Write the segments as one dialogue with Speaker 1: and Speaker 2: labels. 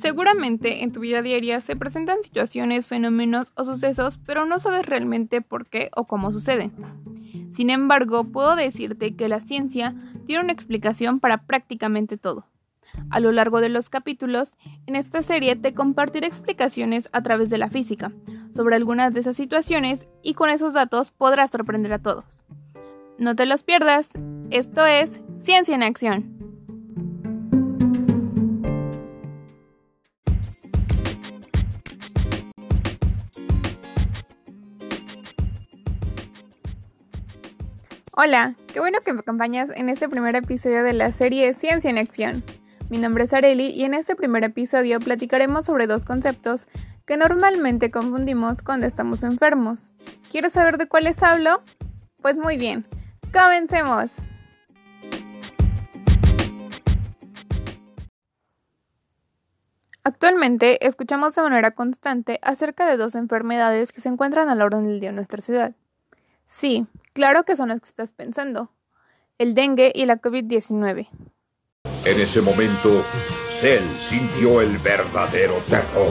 Speaker 1: Seguramente en tu vida diaria se presentan situaciones, fenómenos o sucesos, pero no sabes realmente por qué o cómo suceden. Sin embargo, puedo decirte que la ciencia tiene una explicación para prácticamente todo. A lo largo de los capítulos, en esta serie te compartiré explicaciones a través de la física sobre algunas de esas situaciones y con esos datos podrás sorprender a todos. No te los pierdas, esto es Ciencia en Acción. Hola, qué bueno que me acompañas en este primer episodio de la serie Ciencia en Acción. Mi nombre es Areli y en este primer episodio platicaremos sobre dos conceptos que normalmente confundimos cuando estamos enfermos. ¿Quieres saber de cuáles hablo? Pues muy bien, comencemos. Actualmente escuchamos de manera constante acerca de dos enfermedades que se encuentran a la orden del día en nuestra ciudad. Sí, claro que son las que estás pensando. El dengue y la COVID-19.
Speaker 2: En ese momento, Cell sintió el verdadero terror.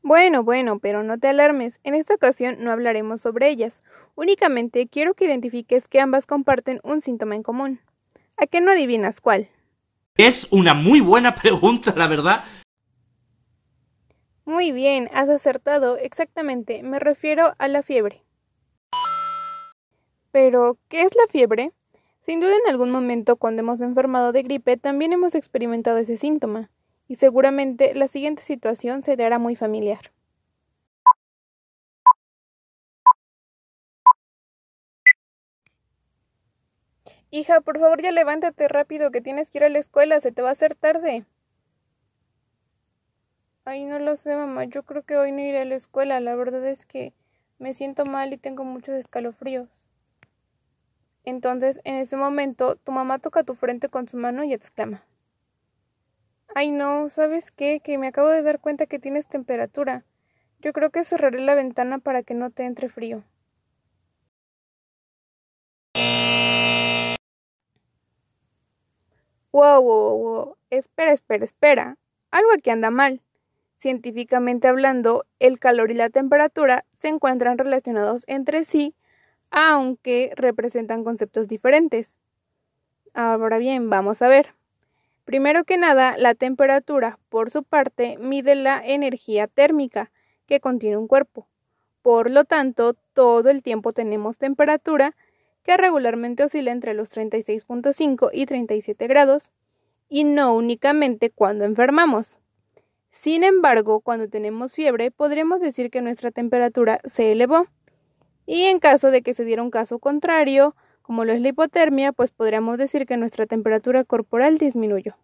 Speaker 1: Bueno, bueno, pero no te alarmes. En esta ocasión no hablaremos sobre ellas. Únicamente quiero que identifiques que ambas comparten un síntoma en común. ¿A qué no adivinas cuál?
Speaker 3: Es una muy buena pregunta, la verdad.
Speaker 1: Muy bien, has acertado. Exactamente, me refiero a la fiebre. Pero, ¿qué es la fiebre? Sin duda en algún momento cuando hemos enfermado de gripe también hemos experimentado ese síntoma, y seguramente la siguiente situación se te hará muy familiar. Hija, por favor ya levántate rápido que tienes que ir a la escuela, se te va a hacer tarde. Ay, no lo sé, mamá, yo creo que hoy no iré a la escuela, la verdad es que me siento mal y tengo muchos escalofríos. Entonces, en ese momento, tu mamá toca tu frente con su mano y exclama. Ay, no, ¿sabes qué? Que me acabo de dar cuenta que tienes temperatura. Yo creo que cerraré la ventana para que no te entre frío. Wow, wow, wow. Espera, espera, espera. Algo aquí anda mal. Científicamente hablando, el calor y la temperatura se encuentran relacionados entre sí aunque representan conceptos diferentes. Ahora bien, vamos a ver. Primero que nada, la temperatura, por su parte, mide la energía térmica que contiene un cuerpo. Por lo tanto, todo el tiempo tenemos temperatura que regularmente oscila entre los 36.5 y 37 grados, y no únicamente cuando enfermamos. Sin embargo, cuando tenemos fiebre, podríamos decir que nuestra temperatura se elevó. Y en caso de que se diera un caso contrario, como lo es la hipotermia, pues podríamos decir que nuestra temperatura corporal disminuyó.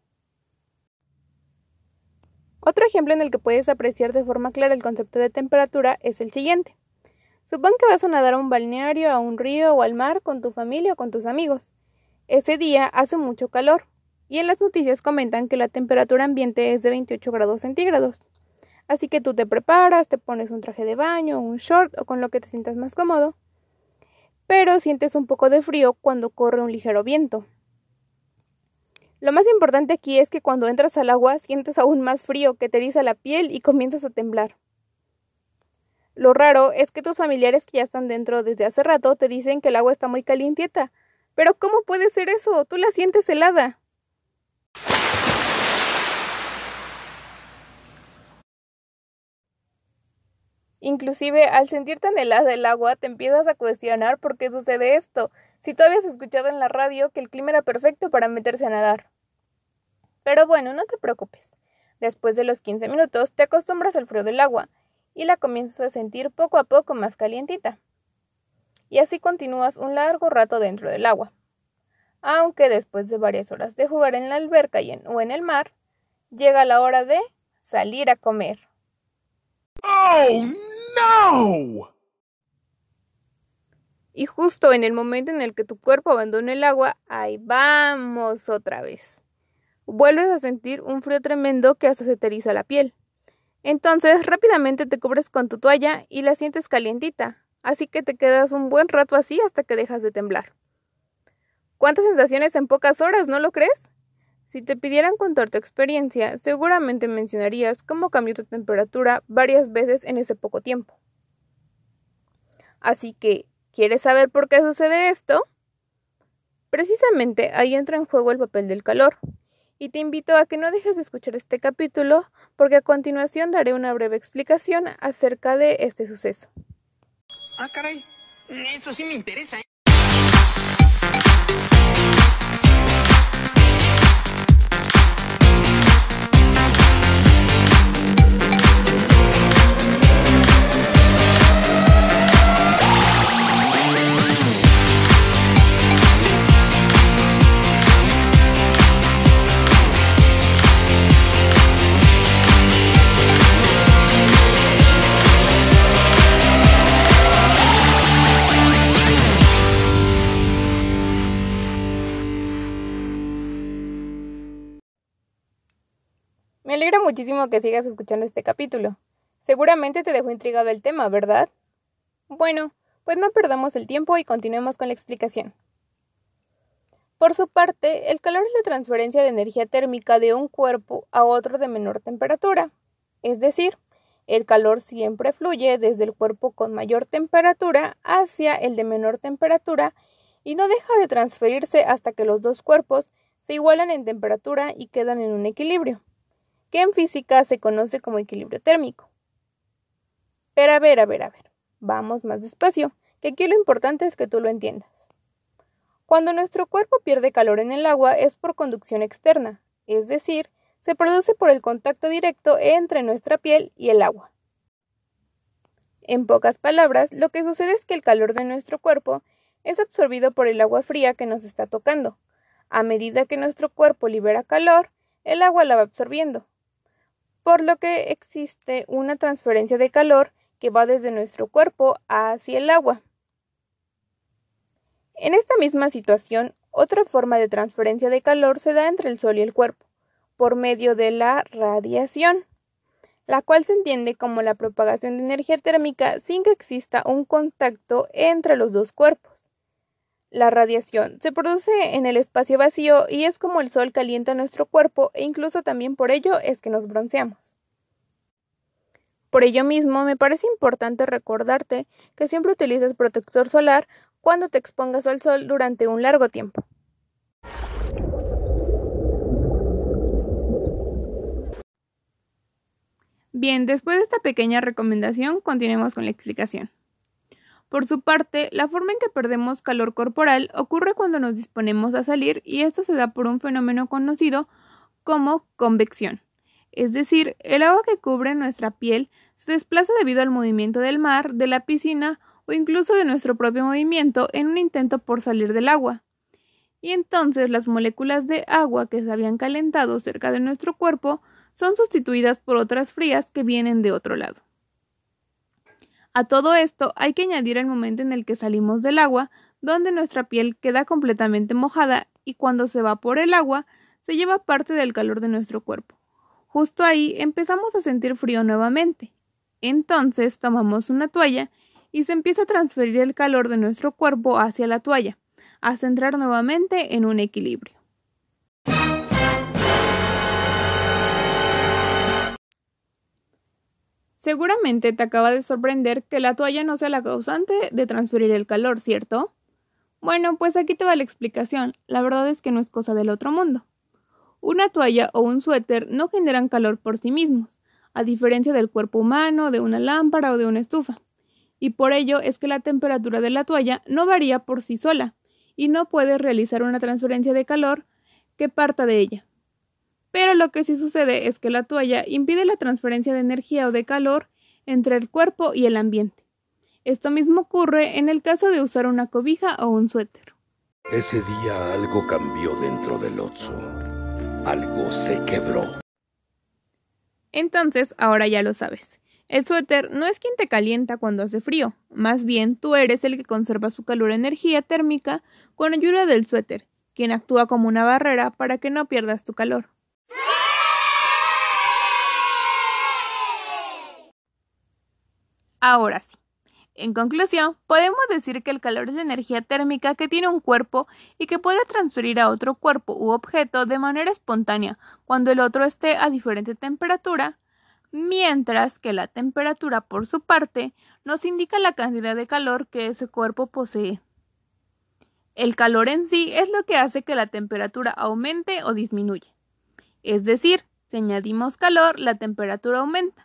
Speaker 1: Otro ejemplo en el que puedes apreciar de forma clara el concepto de temperatura es el siguiente. Supón que vas a nadar a un balneario, a un río o al mar con tu familia o con tus amigos. Ese día hace mucho calor y en las noticias comentan que la temperatura ambiente es de 28 grados centígrados. Así que tú te preparas, te pones un traje de baño, un short o con lo que te sientas más cómodo. Pero sientes un poco de frío cuando corre un ligero viento. Lo más importante aquí es que cuando entras al agua sientes aún más frío que te eriza la piel y comienzas a temblar. Lo raro es que tus familiares que ya están dentro desde hace rato te dicen que el agua está muy calientieta. Pero ¿cómo puede ser eso? Tú la sientes helada. Inclusive al sentir tan helada el agua te empiezas a cuestionar por qué sucede esto, si tú habías escuchado en la radio que el clima era perfecto para meterse a nadar. Pero bueno, no te preocupes. Después de los 15 minutos te acostumbras al frío del agua y la comienzas a sentir poco a poco más calientita. Y así continúas un largo rato dentro del agua. Aunque después de varias horas de jugar en la alberca y o en el mar, llega la hora de salir a comer.
Speaker 2: ¡Oh, no!
Speaker 1: Y justo en el momento en el que tu cuerpo abandona el agua, ahí vamos otra vez. Vuelves a sentir un frío tremendo que hasta se te la piel. Entonces rápidamente te cubres con tu toalla y la sientes calientita, así que te quedas un buen rato así hasta que dejas de temblar. ¿Cuántas sensaciones en pocas horas, no lo crees? Si te pidieran contar tu experiencia, seguramente mencionarías cómo cambió tu temperatura varias veces en ese poco tiempo. Así que, ¿quieres saber por qué sucede esto? Precisamente ahí entra en juego el papel del calor. Y te invito a que no dejes de escuchar este capítulo porque a continuación daré una breve explicación acerca de este suceso.
Speaker 4: Ah, caray. Eso sí me interesa. ¿eh?
Speaker 1: Alegra muchísimo que sigas escuchando este capítulo. Seguramente te dejó intrigado el tema, ¿verdad? Bueno, pues no perdamos el tiempo y continuemos con la explicación. Por su parte, el calor es la transferencia de energía térmica de un cuerpo a otro de menor temperatura. Es decir, el calor siempre fluye desde el cuerpo con mayor temperatura hacia el de menor temperatura y no deja de transferirse hasta que los dos cuerpos se igualan en temperatura y quedan en un equilibrio que en física se conoce como equilibrio térmico. Pero a ver, a ver, a ver, vamos más despacio, que aquí lo importante es que tú lo entiendas. Cuando nuestro cuerpo pierde calor en el agua es por conducción externa, es decir, se produce por el contacto directo entre nuestra piel y el agua. En pocas palabras, lo que sucede es que el calor de nuestro cuerpo es absorbido por el agua fría que nos está tocando. A medida que nuestro cuerpo libera calor, el agua la va absorbiendo por lo que existe una transferencia de calor que va desde nuestro cuerpo hacia el agua. En esta misma situación, otra forma de transferencia de calor se da entre el Sol y el cuerpo, por medio de la radiación, la cual se entiende como la propagación de energía térmica sin que exista un contacto entre los dos cuerpos. La radiación se produce en el espacio vacío y es como el sol calienta nuestro cuerpo e incluso también por ello es que nos bronceamos. Por ello mismo me parece importante recordarte que siempre utilices protector solar cuando te expongas al sol durante un largo tiempo. Bien, después de esta pequeña recomendación, continuemos con la explicación. Por su parte, la forma en que perdemos calor corporal ocurre cuando nos disponemos a salir y esto se da por un fenómeno conocido como convección. Es decir, el agua que cubre nuestra piel se desplaza debido al movimiento del mar, de la piscina o incluso de nuestro propio movimiento en un intento por salir del agua. Y entonces las moléculas de agua que se habían calentado cerca de nuestro cuerpo son sustituidas por otras frías que vienen de otro lado. A todo esto hay que añadir el momento en el que salimos del agua, donde nuestra piel queda completamente mojada y cuando se va por el agua se lleva parte del calor de nuestro cuerpo. Justo ahí empezamos a sentir frío nuevamente. Entonces tomamos una toalla y se empieza a transferir el calor de nuestro cuerpo hacia la toalla, hasta entrar nuevamente en un equilibrio. Seguramente te acaba de sorprender que la toalla no sea la causante de transferir el calor, ¿cierto? Bueno, pues aquí te va la explicación. La verdad es que no es cosa del otro mundo. Una toalla o un suéter no generan calor por sí mismos, a diferencia del cuerpo humano, de una lámpara o de una estufa. Y por ello es que la temperatura de la toalla no varía por sí sola, y no puede realizar una transferencia de calor que parta de ella. Pero lo que sí sucede es que la toalla impide la transferencia de energía o de calor entre el cuerpo y el ambiente. Esto mismo ocurre en el caso de usar una cobija o un suéter.
Speaker 5: Ese día algo cambió dentro del Otso. Algo se quebró.
Speaker 1: Entonces, ahora ya lo sabes. El suéter no es quien te calienta cuando hace frío, más bien tú eres el que conserva su calor energía térmica con ayuda del suéter, quien actúa como una barrera para que no pierdas tu calor. Ahora sí, En conclusión, podemos decir que el calor es la energía térmica que tiene un cuerpo y que puede transferir a otro cuerpo u objeto de manera espontánea cuando el otro esté a diferente temperatura, mientras que la temperatura, por su parte, nos indica la cantidad de calor que ese cuerpo posee. El calor en sí es lo que hace que la temperatura aumente o disminuya. Es decir, si añadimos calor, la temperatura aumenta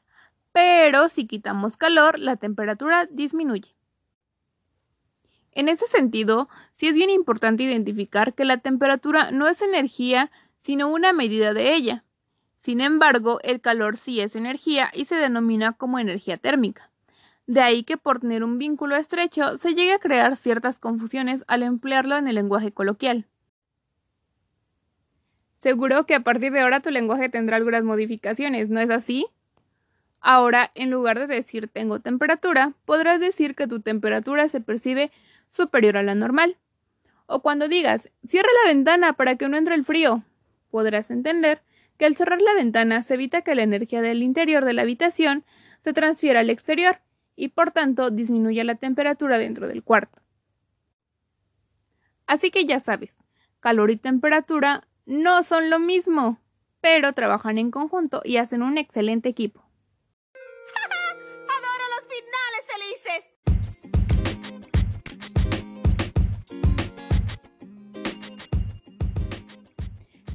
Speaker 1: pero si quitamos calor, la temperatura disminuye. En ese sentido, sí es bien importante identificar que la temperatura no es energía, sino una medida de ella. Sin embargo, el calor sí es energía y se denomina como energía térmica. De ahí que por tener un vínculo estrecho se llegue a crear ciertas confusiones al emplearlo en el lenguaje coloquial. Seguro que a partir de ahora tu lenguaje tendrá algunas modificaciones, ¿no es así? Ahora, en lugar de decir tengo temperatura, podrás decir que tu temperatura se percibe superior a la normal. O cuando digas cierra la ventana para que no entre el frío, podrás entender que al cerrar la ventana se evita que la energía del interior de la habitación se transfiera al exterior y por tanto disminuya la temperatura dentro del cuarto. Así que ya sabes, calor y temperatura no son lo mismo, pero trabajan en conjunto y hacen un excelente equipo.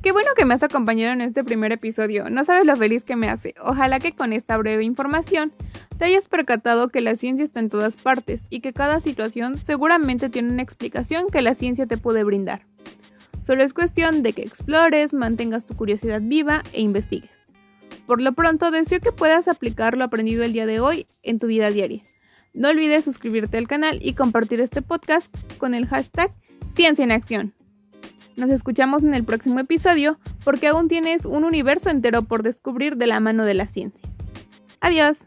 Speaker 1: Qué bueno que me has acompañado en este primer episodio. No sabes lo feliz que me hace. Ojalá que con esta breve información te hayas percatado que la ciencia está en todas partes y que cada situación seguramente tiene una explicación que la ciencia te puede brindar. Solo es cuestión de que explores, mantengas tu curiosidad viva e investigues. Por lo pronto, deseo que puedas aplicar lo aprendido el día de hoy en tu vida diaria. No olvides suscribirte al canal y compartir este podcast con el hashtag Ciencia en Acción. Nos escuchamos en el próximo episodio porque aún tienes un universo entero por descubrir de la mano de la ciencia. Adiós.